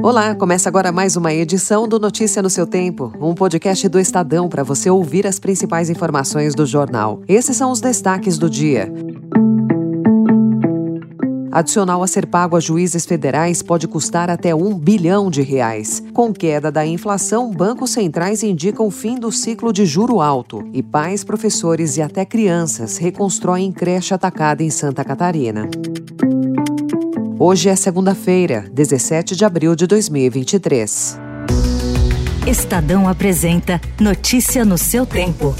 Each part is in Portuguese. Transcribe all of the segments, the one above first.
Olá, começa agora mais uma edição do Notícia no seu Tempo, um podcast do Estadão para você ouvir as principais informações do jornal. Esses são os destaques do dia. Adicional a ser pago a juízes federais pode custar até um bilhão de reais. Com queda da inflação, bancos centrais indicam o fim do ciclo de juro alto e pais, professores e até crianças reconstroem creche atacada em Santa Catarina. Hoje é segunda-feira, 17 de abril de 2023. Estadão apresenta Notícia no seu tempo.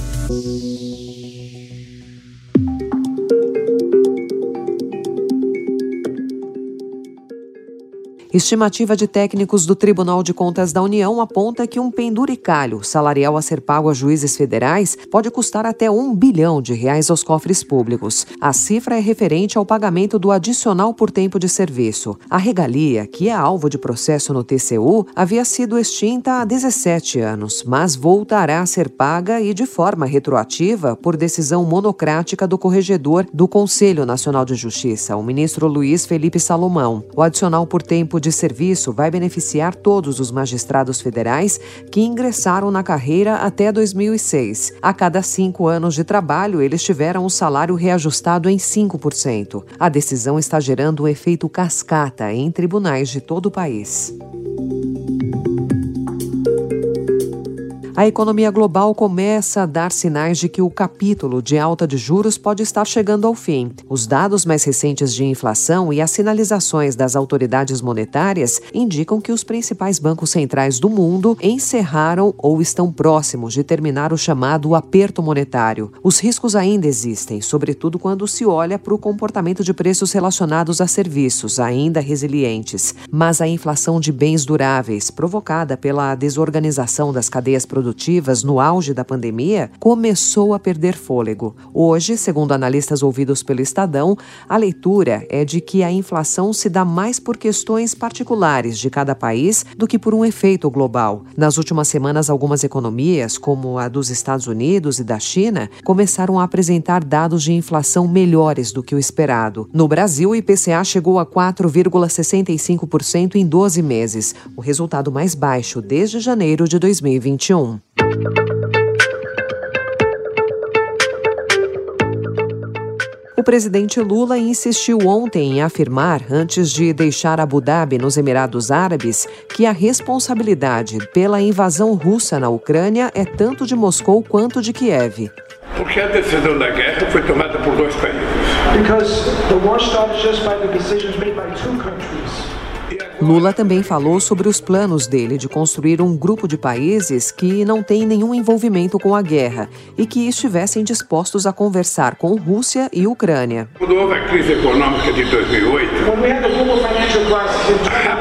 Estimativa de técnicos do Tribunal de Contas da União aponta que um penduricalho salarial a ser pago a juízes federais pode custar até um bilhão de reais aos cofres públicos. A cifra é referente ao pagamento do adicional por tempo de serviço. A regalia, que é alvo de processo no TCU, havia sido extinta há 17 anos, mas voltará a ser paga e de forma retroativa por decisão monocrática do corregedor do Conselho Nacional de Justiça, o ministro Luiz Felipe Salomão. O adicional por tempo de serviço vai beneficiar todos os magistrados federais que ingressaram na carreira até 2006. A cada cinco anos de trabalho, eles tiveram o salário reajustado em 5%. A decisão está gerando um efeito cascata em tribunais de todo o país. A economia global começa a dar sinais de que o capítulo de alta de juros pode estar chegando ao fim. Os dados mais recentes de inflação e as sinalizações das autoridades monetárias indicam que os principais bancos centrais do mundo encerraram ou estão próximos de terminar o chamado aperto monetário. Os riscos ainda existem, sobretudo quando se olha para o comportamento de preços relacionados a serviços, ainda resilientes. Mas a inflação de bens duráveis, provocada pela desorganização das cadeias produtivas, produtivas no auge da pandemia começou a perder fôlego. Hoje, segundo analistas ouvidos pelo Estadão, a leitura é de que a inflação se dá mais por questões particulares de cada país do que por um efeito global. Nas últimas semanas, algumas economias, como a dos Estados Unidos e da China, começaram a apresentar dados de inflação melhores do que o esperado. No Brasil, o IPCA chegou a 4,65% em 12 meses, o resultado mais baixo desde janeiro de 2021. O presidente Lula insistiu ontem em afirmar, antes de deixar Abu Dhabi nos Emirados Árabes, que a responsabilidade pela invasão russa na Ucrânia é tanto de Moscou quanto de Kiev. Porque a decisão da guerra foi tomada por dois países. Because the war started just by the decisions made by two countries. Lula também falou sobre os planos dele de construir um grupo de países que não têm nenhum envolvimento com a guerra e que estivessem dispostos a conversar com Rússia e Ucrânia. Quando houve a crise econômica de 2008,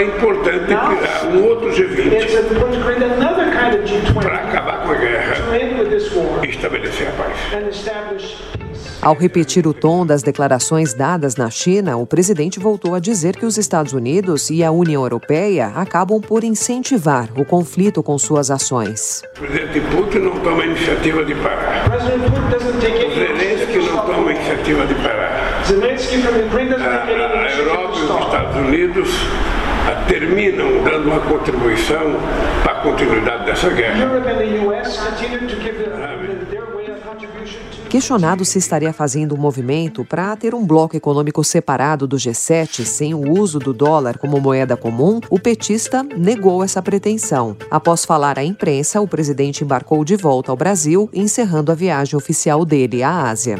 é importante criar um outro G20 para acabar com a guerra e estabelecer a paz. Ao repetir o tom das declarações dadas na China, o presidente voltou a dizer que os Estados Unidos e a União Europeia acabam por incentivar o conflito com suas ações. O presidente Putin não toma iniciativa de parar. O Zelensky não toma iniciativa de parar. A, a Europa e os Estados Unidos terminam dando uma contribuição para a continuidade dessa guerra. Questionado se estaria fazendo um movimento para ter um bloco econômico separado do G7 sem o uso do dólar como moeda comum, o petista negou essa pretensão. Após falar à imprensa, o presidente embarcou de volta ao Brasil, encerrando a viagem oficial dele à Ásia.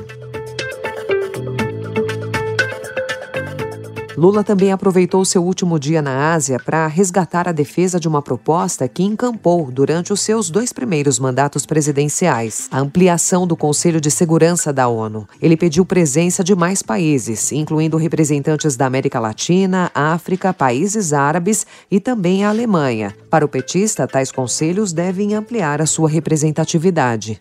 Lula também aproveitou seu último dia na Ásia para resgatar a defesa de uma proposta que encampou durante os seus dois primeiros mandatos presidenciais, a ampliação do Conselho de Segurança da ONU. Ele pediu presença de mais países, incluindo representantes da América Latina, África, países árabes e também a Alemanha. Para o petista, tais conselhos devem ampliar a sua representatividade.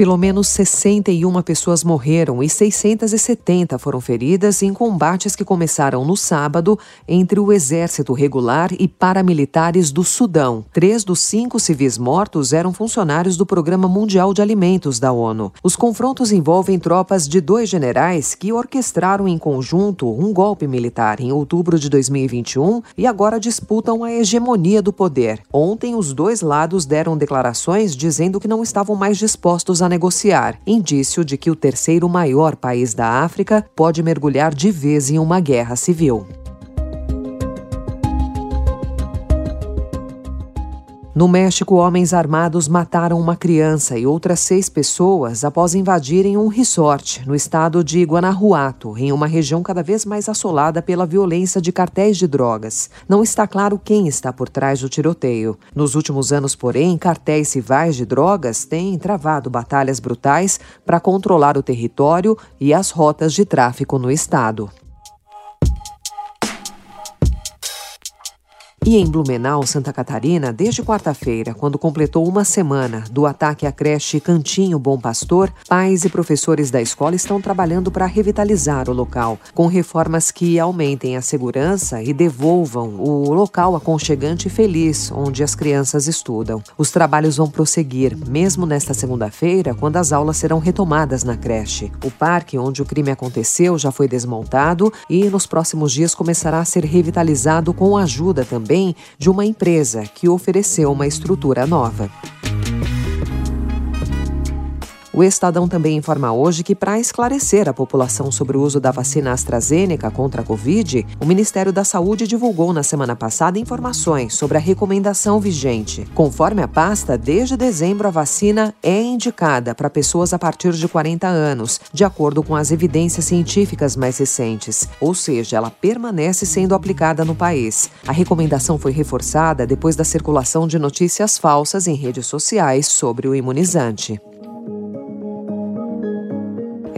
Pelo menos 61 pessoas morreram e 670 foram feridas em combates que começaram no sábado entre o exército regular e paramilitares do Sudão. Três dos cinco civis mortos eram funcionários do Programa Mundial de Alimentos da ONU. Os confrontos envolvem tropas de dois generais que orquestraram em conjunto um golpe militar em outubro de 2021 e agora disputam a hegemonia do poder. Ontem, os dois lados deram declarações dizendo que não estavam mais dispostos a negociar, indício de que o terceiro maior país da África pode mergulhar de vez em uma guerra civil. No México, homens armados mataram uma criança e outras seis pessoas após invadirem um resort no estado de Guanajuato, em uma região cada vez mais assolada pela violência de cartéis de drogas. Não está claro quem está por trás do tiroteio. Nos últimos anos, porém, cartéis rivais de drogas têm travado batalhas brutais para controlar o território e as rotas de tráfico no estado. E em Blumenau, Santa Catarina, desde quarta-feira, quando completou uma semana do ataque à creche Cantinho Bom Pastor, pais e professores da escola estão trabalhando para revitalizar o local, com reformas que aumentem a segurança e devolvam o local aconchegante e feliz onde as crianças estudam. Os trabalhos vão prosseguir, mesmo nesta segunda-feira, quando as aulas serão retomadas na creche. O parque onde o crime aconteceu já foi desmontado e nos próximos dias começará a ser revitalizado com ajuda também também de uma empresa que ofereceu uma estrutura nova. O Estadão também informa hoje que, para esclarecer a população sobre o uso da vacina AstraZeneca contra a Covid, o Ministério da Saúde divulgou na semana passada informações sobre a recomendação vigente. Conforme a pasta, desde dezembro a vacina é indicada para pessoas a partir de 40 anos, de acordo com as evidências científicas mais recentes, ou seja, ela permanece sendo aplicada no país. A recomendação foi reforçada depois da circulação de notícias falsas em redes sociais sobre o imunizante.